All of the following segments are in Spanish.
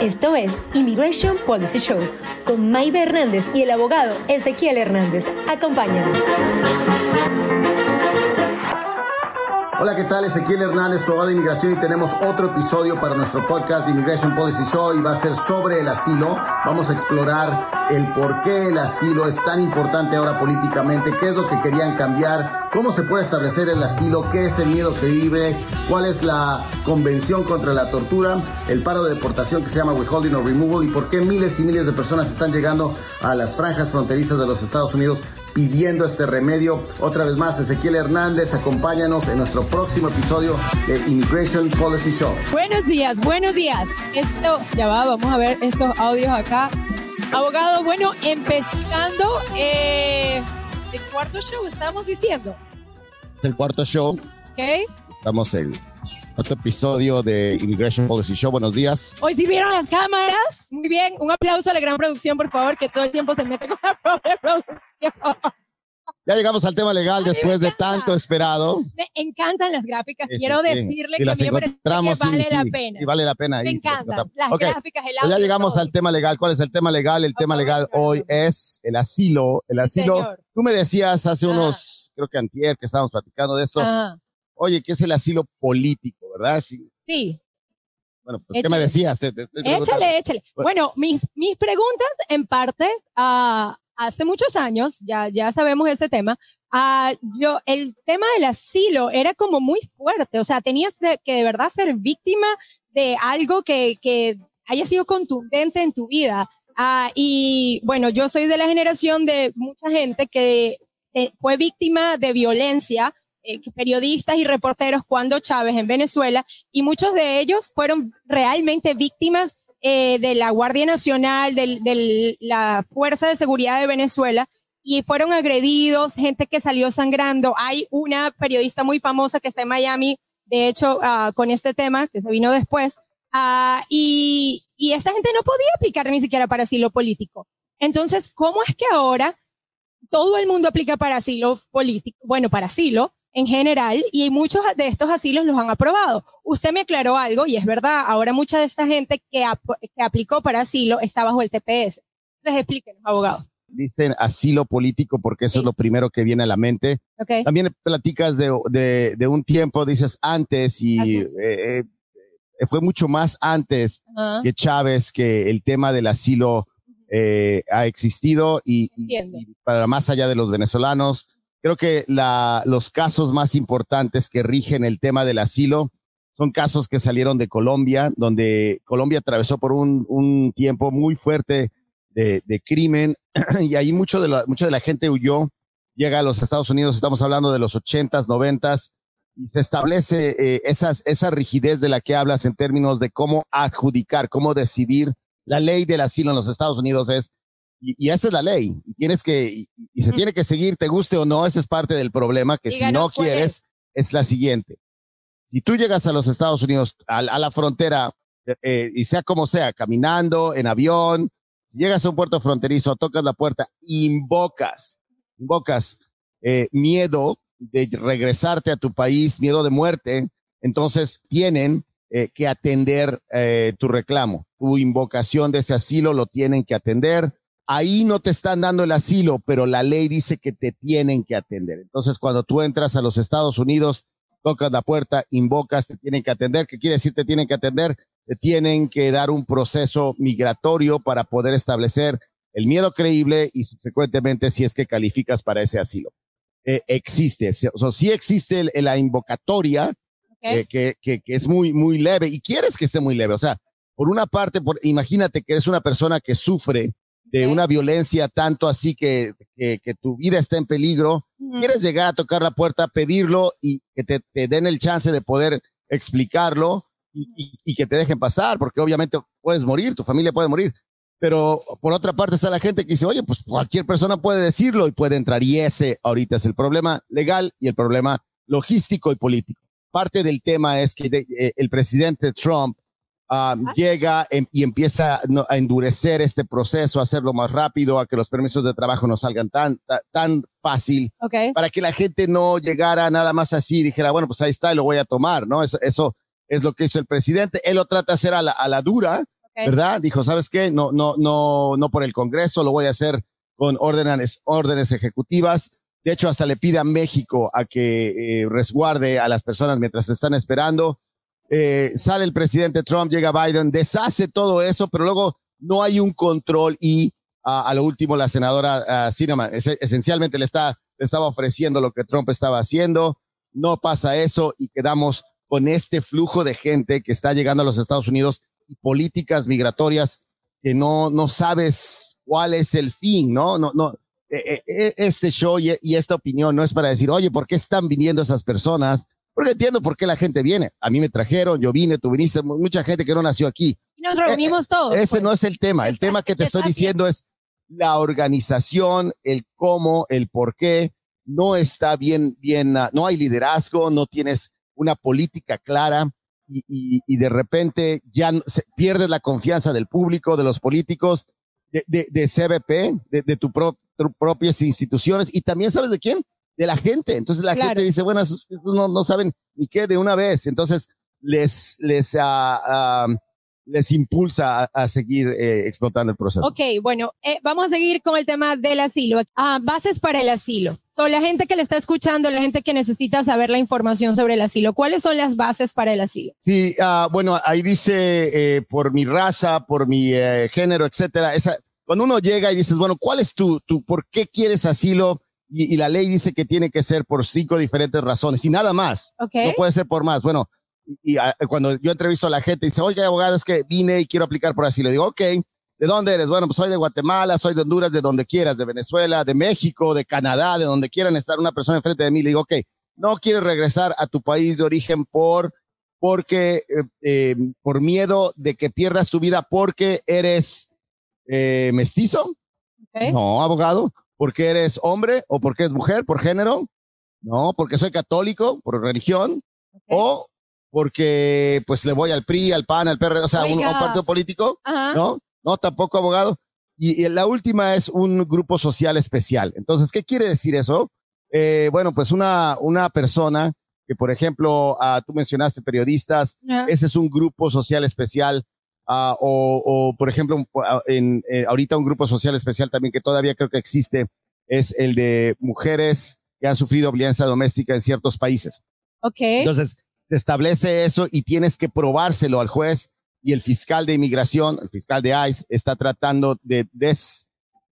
Esto es Immigration Policy Show con Maybe Hernández y el abogado Ezequiel Hernández. Acompáñanos. Hola, ¿qué tal? Ezequiel Hernández, abogado de inmigración, y tenemos otro episodio para nuestro podcast de Immigration Policy Show y va a ser sobre el asilo. Vamos a explorar el por qué el asilo es tan importante ahora políticamente, qué es lo que querían cambiar, cómo se puede establecer el asilo, qué es el miedo que vive, cuál es la convención contra la tortura, el paro de deportación que se llama withholding or removal y por qué miles y miles de personas están llegando a las franjas fronterizas de los Estados Unidos pidiendo este remedio. Otra vez más, Ezequiel Hernández, acompáñanos en nuestro próximo episodio de Immigration Policy Show. Buenos días, buenos días. Esto, ya va, vamos a ver estos audios acá. Abogado, bueno, empezando eh, el cuarto show, estábamos diciendo. Es el cuarto show. ¿Ok? Estamos en otro episodio de Immigration Policy Show. Buenos días. Hoy sí vieron las cámaras. Muy bien, un aplauso a la gran producción, por favor, que todo el tiempo se mete con la propia producción. Ya llegamos al tema legal después de tanto esperado. Me encantan las gráficas. Eso, Quiero sí. decirle Y que las me que encontramos, sí, vale sí, la pena. Y vale la pena. Me sí, encantan las Ok. gráficas, el Pues audio. ya llegamos todo. al tema legal. ¿Cuál es el tema legal? El tema legal hoy es el asilo. El asilo. señor. Tú me decías hace Ah. unos, creo que antier, que estábamos platicando de esto. Ajá. Oye, ¿qué es el asilo político, verdad? Sí. Sí, Bueno, pues, ¿qué me decías? Te- te preguntando. Échale, échale. Bueno, mis, mis preguntas, en parte, ah, hace muchos años, ya, ya sabemos ese tema, ah, yo, el tema del asilo era como muy fuerte, o sea, tenías de- que de verdad ser víctima de algo que, que haya sido contundente en tu vida. Ah, y bueno, yo soy de la generación de mucha gente que eh, fue víctima de violencia, eh, periodistas y reporteros cuando Chávez en Venezuela, y muchos de ellos fueron realmente víctimas eh, de la Guardia Nacional, de la Fuerza de Seguridad de Venezuela, y fueron agredidos, gente que salió sangrando. Hay una periodista muy famosa que está en Miami, de hecho, ah, con este tema, que se vino después, ah, y, y esta gente no podía aplicar ni siquiera para asilo político. Entonces, ¿cómo es que ahora todo el mundo aplica para asilo político? Bueno, para asilo en general, y muchos de estos asilos los han aprobado. Usted me aclaró algo, y es verdad, ahora mucha de esta gente que, ap- que aplicó para asilo está bajo el TPS. Entonces, explíquenos, abogado. Dicen asilo político porque eso Sí. es lo primero que viene a la mente. También platicas de, de, de un tiempo, dices antes, y eh, eh, fue mucho más antes que Chávez que el tema del asilo eh, ha existido y, y- Entiendo. y para más allá de los venezolanos, creo que la, los casos más importantes que rigen el tema del asilo son casos que salieron de Colombia, donde Colombia atravesó por un, un tiempo muy fuerte de, de crimen y ahí mucho de la, mucha de la gente huyó, llega a los Estados Unidos, estamos hablando de los ochentas, noventas, y se establece eh, esas, esa rigidez de la que hablas en términos de cómo adjudicar, cómo decidir. La ley del asilo en los Estados Unidos es, y, y esa es la ley, y tienes que, y, y se tiene que seguir, te guste o no, ese es parte del problema, que si no quieres, es la siguiente. Si tú llegas a los Estados Unidos, a, a la frontera, eh, eh, y sea como sea, caminando, en avión, si llegas a un puerto fronterizo, tocas la puerta, invocas, invocas eh, miedo de regresarte a tu país, miedo de muerte, entonces tienen eh, que atender eh, tu reclamo, tu invocación de ese asilo lo tienen que atender. Ahí no te están dando el asilo, pero la ley dice que te tienen que atender. Entonces, cuando tú entras a los Estados Unidos, tocas la puerta, invocas, te tienen que atender. ¿Qué quiere decir te tienen que atender? Te tienen que dar un proceso migratorio para poder establecer el miedo creíble y subsecuentemente si es que calificas para ese asilo. Eh, existe, o sea, sí existe el- la invocatoria, eh, que, que, que es muy, muy leve y quieres que esté muy leve. O sea, por una parte, por, imagínate que eres una persona que sufre de una violencia tanto así que, que, que tu vida está en peligro. Quieres llegar a tocar la puerta, pedirlo y que te, te den el chance de poder explicarlo y, y- y que te dejen pasar, porque obviamente puedes morir, tu familia puede morir. Pero por otra parte está la gente que dice, oye, pues cualquier persona puede decirlo y puede entrar. Y ese ahorita es el problema legal y el problema logístico y político. Parte del tema es que de- eh, el presidente Trump ah, llega em- y empieza a endurecer este proceso, a hacerlo más rápido, a que los permisos de trabajo no salgan tan, ta- tan fácil, Ok. para que la gente no llegara nada más así y dijera, bueno, pues ahí está y lo voy a tomar, ¿no? Eso, eso es lo que hizo el presidente. Él lo trata de hacer a la, a la dura. ¿verdad? Dijo, ¿sabes qué? No, no, no, no por el Congreso, lo voy a hacer con órdenes, órdenes ejecutivas. De hecho, hasta le pide a México a que eh, resguarde a las personas mientras están esperando. Eh, sale el presidente Trump, llega Biden, deshace todo eso, pero luego no hay un control y a, lo último la senadora uh, esencialmente le, está, le estaba ofreciendo lo que Trump estaba haciendo. No pasa eso y quedamos con este flujo de gente que está llegando a los Estados Unidos y políticas migratorias que no, no sabes cuál es el fin, ¿no? No, no. E, e, e, este show y esta opinión no es para decir, oye, ¿por qué están viniendo esas personas? Porque entiendo por qué la gente viene. A mí me trajeron, yo vine, tú viniste, mucha gente que no nació aquí. Y nos reunimos eh, todos. Ese pues. no es el tema. El tema que te estoy diciendo es la organización, el cómo, el por qué. No está bien, bien, ah, no hay liderazgo, no tienes una política clara y, y, y de repente ya se, pierdes la confianza del público, de los políticos, de, de, de CBP, de, de tu, pro, tu propias instituciones y también sabes de quién, de la gente. Entonces la claro. gente dice, bueno, no, no saben ni qué de una vez. Entonces les, les, uh, uh, les impulsa a, a seguir eh, explotando el proceso. Ok, bueno, eh, vamos a seguir con el tema del asilo. Ah, bases para el asilo. Son la gente que le está escuchando, la gente que necesita saber la información sobre el asilo. ¿Cuáles son las bases para el asilo? Sí, uh, bueno, ahí dice eh, por mi raza, por mi eh, género, etcétera. Esa, cuando uno llega y dices, bueno, ¿cuál es tu, tu, por qué quieres asilo? Y, y, la ley dice que tiene que ser por cinco diferentes razones y nada más. Okay. No puede ser por más. Bueno, y, y a, cuando yo entrevisto a la gente, dice, oye, abogado, es que vine y quiero aplicar por asilo. Digo, ok, ¿de dónde eres? Bueno, pues soy de Guatemala, soy de Honduras, de donde quieras, de Venezuela, de México, de Canadá, de donde quieran estar una persona enfrente de mí. Le digo, ok, no quieres regresar a tu país de origen por, porque, eh, eh, por miedo de que pierdas tu vida porque eres eh, mestizo. Okay. No, abogado porque eres hombre o porque eres mujer, por género, no, porque soy católico, por religión, okay. o porque pues le voy al PRI, al PAN, al PRD, o sea, un, a un, partido político, Ajá. no, no, tampoco abogado. Y, y, la última es un grupo social especial. Entonces, ¿qué quiere decir eso? Eh, bueno, pues una, una persona que, por ejemplo, uh, tú mencionaste periodistas, ese es un grupo social especial Uh, o, o, por ejemplo, en, en, ahorita un grupo social especial también que todavía creo que existe es el de mujeres que han sufrido violencia doméstica en ciertos países. Ok. Entonces, se establece eso y tienes que probárselo al juez y el fiscal de inmigración, el fiscal de ICE, está tratando de des,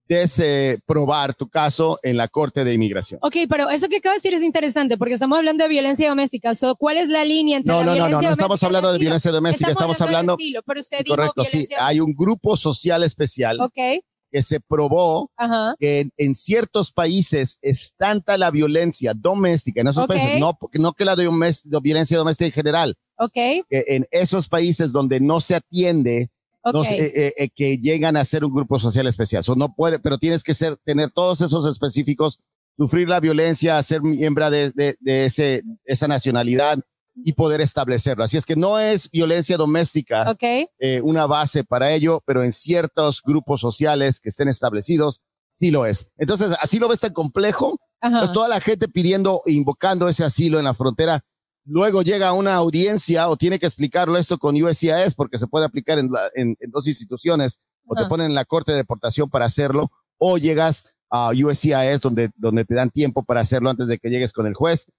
desprobar tu caso en la Corte de Inmigración. Ok, pero eso que acabas de decir es interesante porque estamos hablando de violencia doméstica. So, ¿Cuál es la línea entre no, la no, violencia no, no, no doméstica estamos hablando de violencia doméstica, estamos, estamos hablando... Estilo, pero usted correcto, dijo sí, hay un grupo social especial okay. que se probó Ajá. que en, en, ciertos países es tanta la violencia doméstica, en esos okay. países, no, no que la de, de violencia doméstica en general, okay. que en esos países donde no se atiende Okay. Eh, eh, que llegan a ser un grupo social especial. So, no puede, pero tienes que ser, tener todos esos específicos, sufrir la violencia, ser miembro de, de, de ese, esa nacionalidad y poder establecerlo. Así es que no es violencia doméstica okay. eh, una base para ello, pero en ciertos grupos sociales que estén establecidos, sí lo es. Entonces, así lo ves tan complejo, pues toda la gente pidiendo, invocando ese asilo en la frontera, luego llega a una audiencia o tiene que explicarlo esto con USCIS porque se puede aplicar en, la, en, en dos instituciones o te ponen en la corte de deportación para hacerlo o llegas a USCIS donde, donde te dan tiempo para hacerlo antes de que llegues con el juez.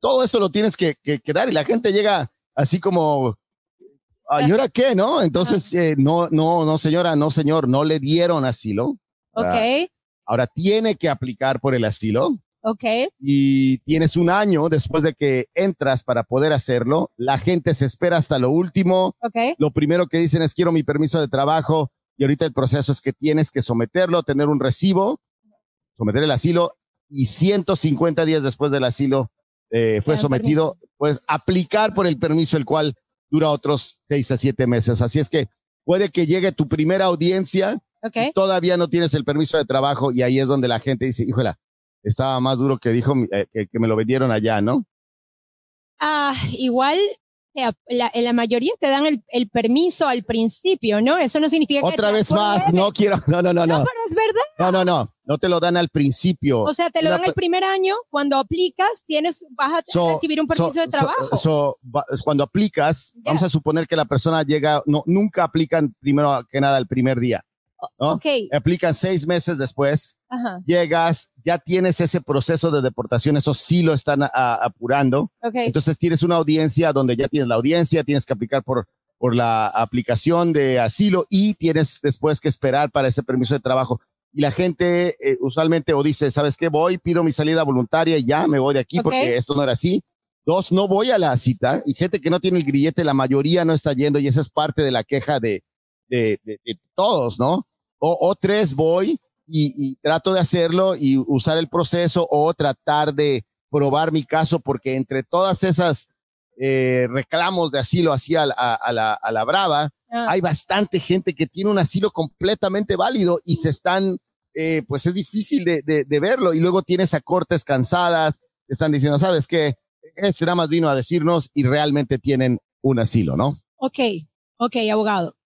Todo eso lo tienes que, que, que dar y la gente llega así como, ¿y ahora qué? ¿No? Entonces, eh, no, no, no, señora, no, señor, no le dieron asilo. Ok. Ahora tiene que aplicar por el asilo. Okay. Y tienes un año después de que entras para poder hacerlo. La gente se espera hasta lo último. Okay. Lo primero que dicen es quiero mi permiso de trabajo y ahorita el proceso es que tienes que someterlo, tener un recibo, someter el asilo y 150 días después del asilo eh, fue sometido, permiso. pues aplicar por el permiso el cual dura otros seis a siete meses. Así es que puede que llegue tu primera audiencia okay. y todavía no tienes el permiso de trabajo y ahí es donde la gente dice, híjole, estaba más duro que dijo eh, que, que, me lo vendieron allá, ¿no? Ah, igual que la, la mayoría te dan el, el, permiso al principio, ¿no? Eso no significa Otra que... Otra vez más, no quiero, no, no, no, no. No, pero es verdad. No, no, no, no te lo dan al principio. O sea, te lo dan el primer año, cuando aplicas, tienes, vas a so, recibir un permiso so, de trabajo. So, cuando aplicas, yeah. vamos a suponer que la persona llega, no, nunca aplican primero que nada el primer día. ¿No? Okay. Aplican seis meses después, Ajá. llegas, ya tienes ese proceso de deportación, eso sí lo están a, a, apurando. Okay. Entonces tienes una audiencia donde ya tienes la audiencia, tienes que aplicar por, por la aplicación de asilo y tienes después que esperar para ese permiso de trabajo. Y la gente eh, usualmente o dice, ¿sabes qué? Voy, pido mi salida voluntaria y ya me voy de aquí Okay. porque esto no era así. Dos, no voy a la cita y gente que no tiene el grillete, la mayoría no está yendo y esa es parte de la queja de, de, de, de todos, ¿no? O, o tres, voy y, y, trato de hacerlo y usar el proceso o tratar de probar mi caso porque entre todas esas eh, reclamos de asilo hacia a, a, la, a la brava, Ah. hay bastante gente que tiene un asilo completamente válido y se están, eh, pues es difícil de, de, de, verlo y luego tienes a cortes cansadas, están diciendo, ¿sabes qué? Este nada más vino a decirnos y realmente tienen un asilo, ¿no? Ok, ok, abogado.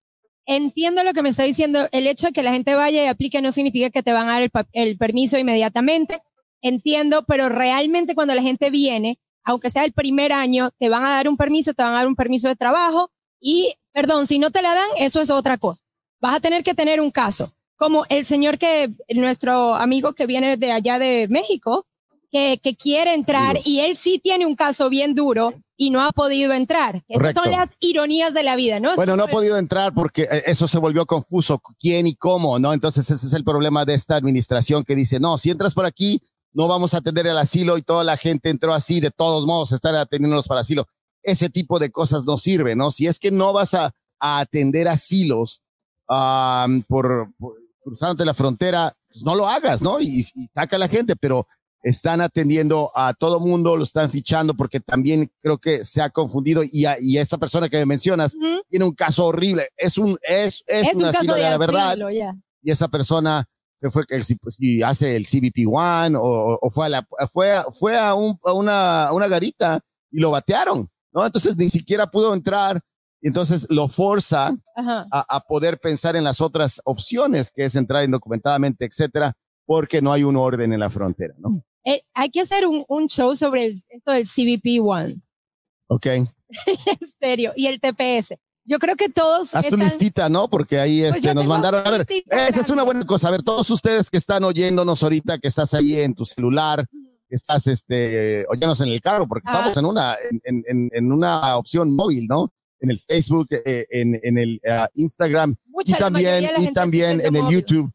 Entiendo lo que me está diciendo. El hecho de que la gente vaya y aplique no significa que te van a dar el, permiso inmediatamente. Entiendo, pero realmente cuando la gente viene, aunque sea el primer año, te van a dar un permiso, te van a dar un permiso de trabajo y, perdón, si no te la dan, eso es otra cosa. Vas a tener que tener un caso, como el señor que, nuestro amigo que viene de allá de México, que, que quiere entrar y él sí tiene un caso bien duro y no ha podido entrar. Esas son las ironías de la vida, ¿no? Bueno, no ha podido entrar porque eh, eso se volvió confuso, quién y cómo, ¿no? Entonces ese es el problema de esta administración que dice, no, si entras por aquí, no vamos a atender el asilo y toda la gente entró así, de todos modos, estar atendiéndolos para asilo. Ese tipo de cosas no sirve, ¿no? Si es que no vas a, a atender asilos um, por, por, cruzándote la frontera, pues no lo hagas, ¿no? Y, y saca a la gente, pero están atendiendo a todo mundo, lo están fichando porque también creo que se ha confundido y, a, y esta persona que me mencionas Uh -huh. tiene un caso horrible, es un es es, es un caso de, la verdad asilo, yeah. y esa persona que fue que si, si hace el CBP One o, o, fue a la fue fue a, un, a una a una garita y lo batearon, ¿no? Entonces ni siquiera pudo entrar y entonces lo forza a, a, poder pensar en las otras opciones que es entrar indocumentadamente, etcétera, porque no hay un orden en la frontera, ¿no? Eh, hay que hacer un, un show sobre el, esto del CBP One. Ok. en serio. Y el TPS. Yo creo que todos. Haz tu están... listita, ¿no? Porque ahí este, pues nos mandaron. A ver, listita, esa es una buena cosa. A ver, todos ustedes que están oyéndonos ahorita, que estás ahí en tu celular, que estás este, oyéndonos en el carro, porque Ah. estamos en una, en, en, en, una opción móvil, ¿no? En el Facebook, eh, en, en el uh, Instagram Mucha, y también, y también en el móvil. YouTube.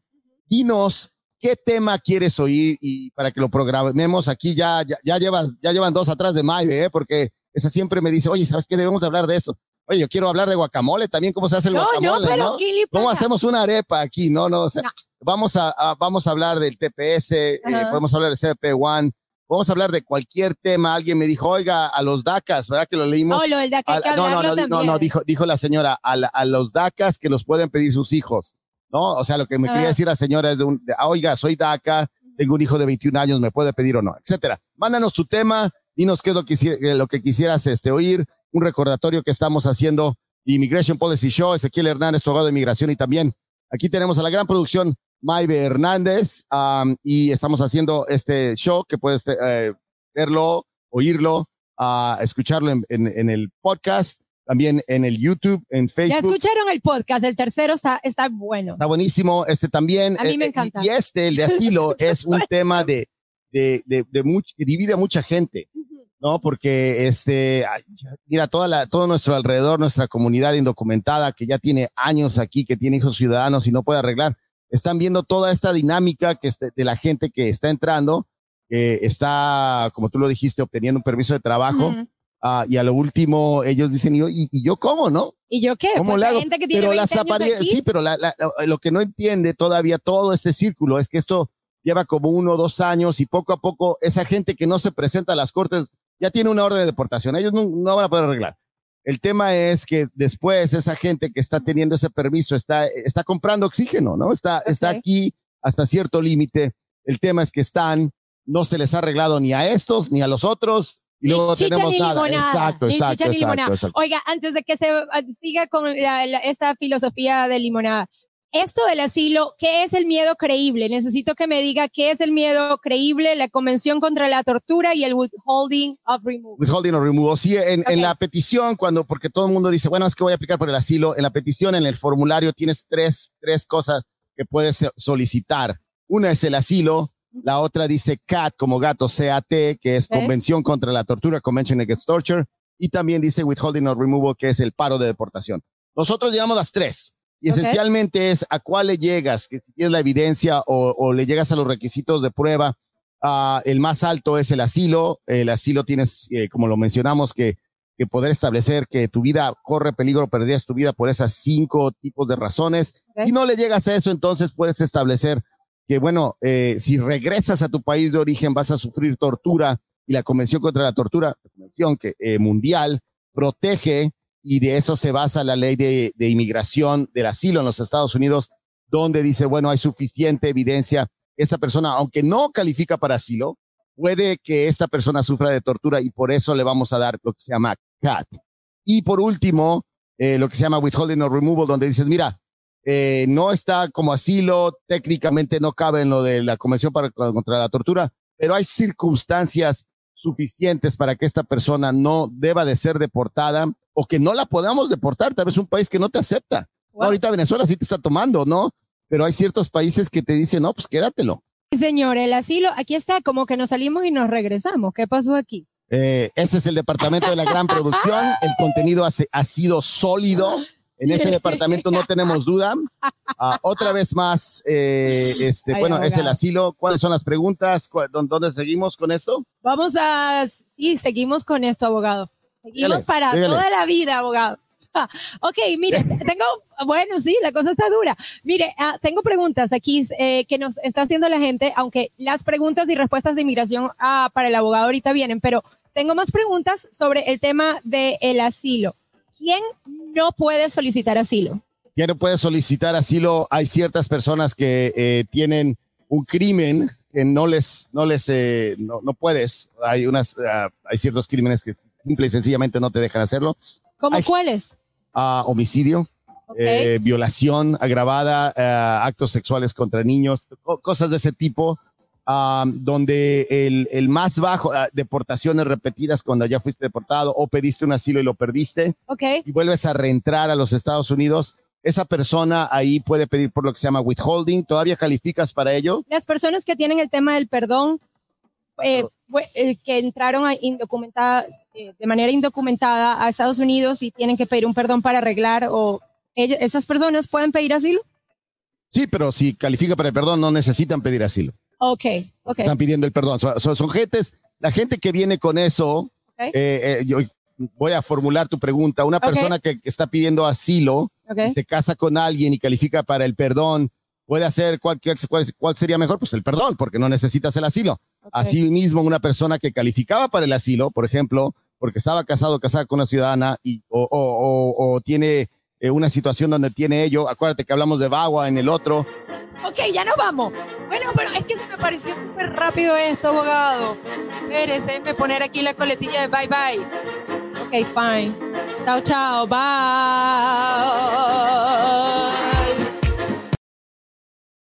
Dinos qué tema quieres oír y para que lo programemos aquí ya, ya, ya llevas, ya llevan dos atrás de Maive, ¿eh? porque esa siempre me dice, oye, ¿sabes qué? Debemos hablar de eso. Oye, yo quiero hablar de guacamole también, cómo se hace el No, guacamole, no, pero ¿no? ¿qué le ¿Cómo hacemos una arepa aquí? No, no, o sea, No. vamos a, a- vamos a hablar del TPS, eh, podemos hablar del CP One, vamos a hablar de cualquier tema. Alguien me dijo, oiga, a los DACAS, ¿verdad que lo leímos? Lo del A- que no, no, no, no, dijo, dijo la señora, a, la- a los DACAS que los pueden pedir sus hijos, ¿no? O sea, lo que me Ah. quería decir la señora es de un, de, ah, oiga, soy DACA, tengo un hijo de 21 años, me puede pedir o no, etcétera. Mándanos tu tema, dinos qué es lo que, eh, lo que quisieras este, oír, un recordatorio que estamos haciendo, Immigration Policy Show, Ezequiel Hernández, abogado de inmigración, y también aquí tenemos a la gran producción, Maive Hernández, am, y estamos haciendo este show que puedes eh, verlo, oírlo, ah, escucharlo en, en- en el podcast, también en el YouTube, en Ya Facebook. escucharon el podcast, el tercero está, está bueno. Está buenísimo. Este también. A mí me eh, encanta. Y, este, el de asilo, es un tema de, de, de, de much- que divide a mucha gente, ¿no? Porque, este, ya- mira, toda la, todo nuestro alrededor, nuestra comunidad indocumentada que ya tiene años aquí, que tiene hijos ciudadanos y no puede arreglar, están viendo toda esta dinámica que este- de la gente que está entrando, que está, como tú lo dijiste, obteniendo un permiso de trabajo. Ah, y a lo último, ellos dicen, ¿y, yo- y, yo cómo, no? ¿Y yo qué? ¿Cómo Pues le la hago? gente que tiene pero 20 las aquí, sí, pero la- la- lo que no entiende todavía todo este círculo es que esto lleva como uno o dos años y poco a poco esa gente que no se presenta a las cortes ya tiene una orden de deportación. Ellos no, no van a poder arreglar. El tema es que después esa gente que está teniendo ese permiso está, está comprando oxígeno, ¿no? Está, está aquí hasta cierto límite. El tema es que están, no se les ha arreglado ni a estos ni a los otros y luego Chicha tenemos ni nada. Exacto, exacto, chicha ni exacto, limonada. exacto. Oiga, antes de que se siga con la- la- esta filosofía de limonada, esto del asilo, ¿qué es el miedo creíble? Necesito que me diga qué es el miedo creíble, la Convención contra la Tortura y el Withholding of Removal. Withholding or removal. Sí, en, en la petición, cuando, porque todo el mundo dice, bueno, es que voy a aplicar por el asilo. En la petición, en el formulario, tienes tres, tres cosas que puedes solicitar. Una es el asilo, la otra dice CAT como gato, CAT, que es. Convención contra la Tortura, Convention Against Torture, y también dice Withholding or Removal, que es el paro de deportación. Nosotros llevamos las tres. Y esencialmente es a cuál le llegas, que si tienes la evidencia o, o le llegas a los requisitos de prueba. El más alto es el asilo. El asilo tienes, eh, como lo mencionamos, que, que poder establecer que tu vida corre peligro, perderías tu vida por esas cinco tipos de razones. Ok. Si no le llegas a eso, entonces puedes establecer que, bueno, eh, si regresas a tu país de origen vas a sufrir tortura y la Convención contra la Tortura, Convención que, eh, mundial, protege y de eso se basa la ley de, de inmigración del asilo en los Estados Unidos, donde dice, bueno, hay suficiente evidencia. Esa persona, aunque no califica para asilo, puede que esta persona sufra de tortura y por eso le vamos a dar lo que se llama CAT. Y por último, eh, lo que se llama withholding or removal, donde dices, mira, eh, no está como asilo, técnicamente no cabe en lo de la Convención para, contra la Tortura, pero hay circunstancias suficientes para que esta persona no deba de ser deportada o que no la podamos deportar. Tal vez un país que no te acepta. Wow. Ahorita Venezuela sí te está tomando, ¿no? Pero hay ciertos países que te dicen, no, pues quédatelo. Señor, el asilo, aquí está, como que nos salimos y nos regresamos. ¿Qué pasó aquí? Eh, ese es el departamento de la gran producción. El contenido ha sido sólido. En ese departamento no tenemos duda. Ah, otra vez más, eh, este, Ay, bueno, es el abogado. asilo. ¿Cuáles son las preguntas? ¿Cu- dó- ¿Dónde seguimos con esto? Vamos a, sí, seguimos con esto, abogado. Seguimos Dígale, para dígale. toda la vida, abogado. Ok, mire, tengo, bueno, sí, la cosa está dura. Mire, ah, tengo preguntas aquí eh, que nos está haciendo la gente, aunque las preguntas y respuestas de inmigración ah, para el abogado ahorita vienen, pero tengo más preguntas sobre el tema del asilo. ¿Quién no puede solicitar asilo? Ya no puedes solicitar asilo. Hay ciertas personas que eh, tienen un crimen que no les, no les, eh, no, no puedes. Hay unas, ah, hay ciertos crímenes que simple y sencillamente no te dejan hacerlo. ¿Cómo cuáles? Ah, homicidio, eh, violación agravada, ah, actos sexuales contra niños, co- cosas de ese tipo, donde el, el más bajo, ah, deportaciones repetidas cuando ya fuiste deportado o pediste un asilo y lo perdiste ok. y vuelves a reentrar a los Estados Unidos, esa persona ahí puede pedir por lo que se llama withholding. ¿Todavía calificas para ello? las personas que tienen el tema del perdón, eh, eh, que entraron a indocumentada, eh, de manera indocumentada a Estados Unidos y tienen que pedir un perdón para arreglar o ellos- esas personas pueden pedir asilo. Sí, pero si califica para el perdón, no necesitan pedir asilo. Ok, ok. Están pidiendo el perdón. Son, son- son gentes, la gente que viene con eso, Ok. eh, eh, yo voy a formular tu pregunta. Una Ok. persona que, está pidiendo asilo, ok. y se casa con alguien y califica para el perdón, puede hacer cualquier, cuál, cuál sería mejor? Pues el perdón, porque no necesitas el asilo. Asimismo, una persona que calificaba para el asilo, por ejemplo, porque estaba casado casada con una ciudadana y, o, o- o- o tiene eh, una situación donde tiene ello, acuérdate que hablamos de Bagua en el otro, Ok, ya nos vamos. Bueno, pero es que se me pareció súper rápido esto, abogado. Espérese, déjeme poner aquí la coletilla de bye bye. Ok, fine. Chao, chao, bye.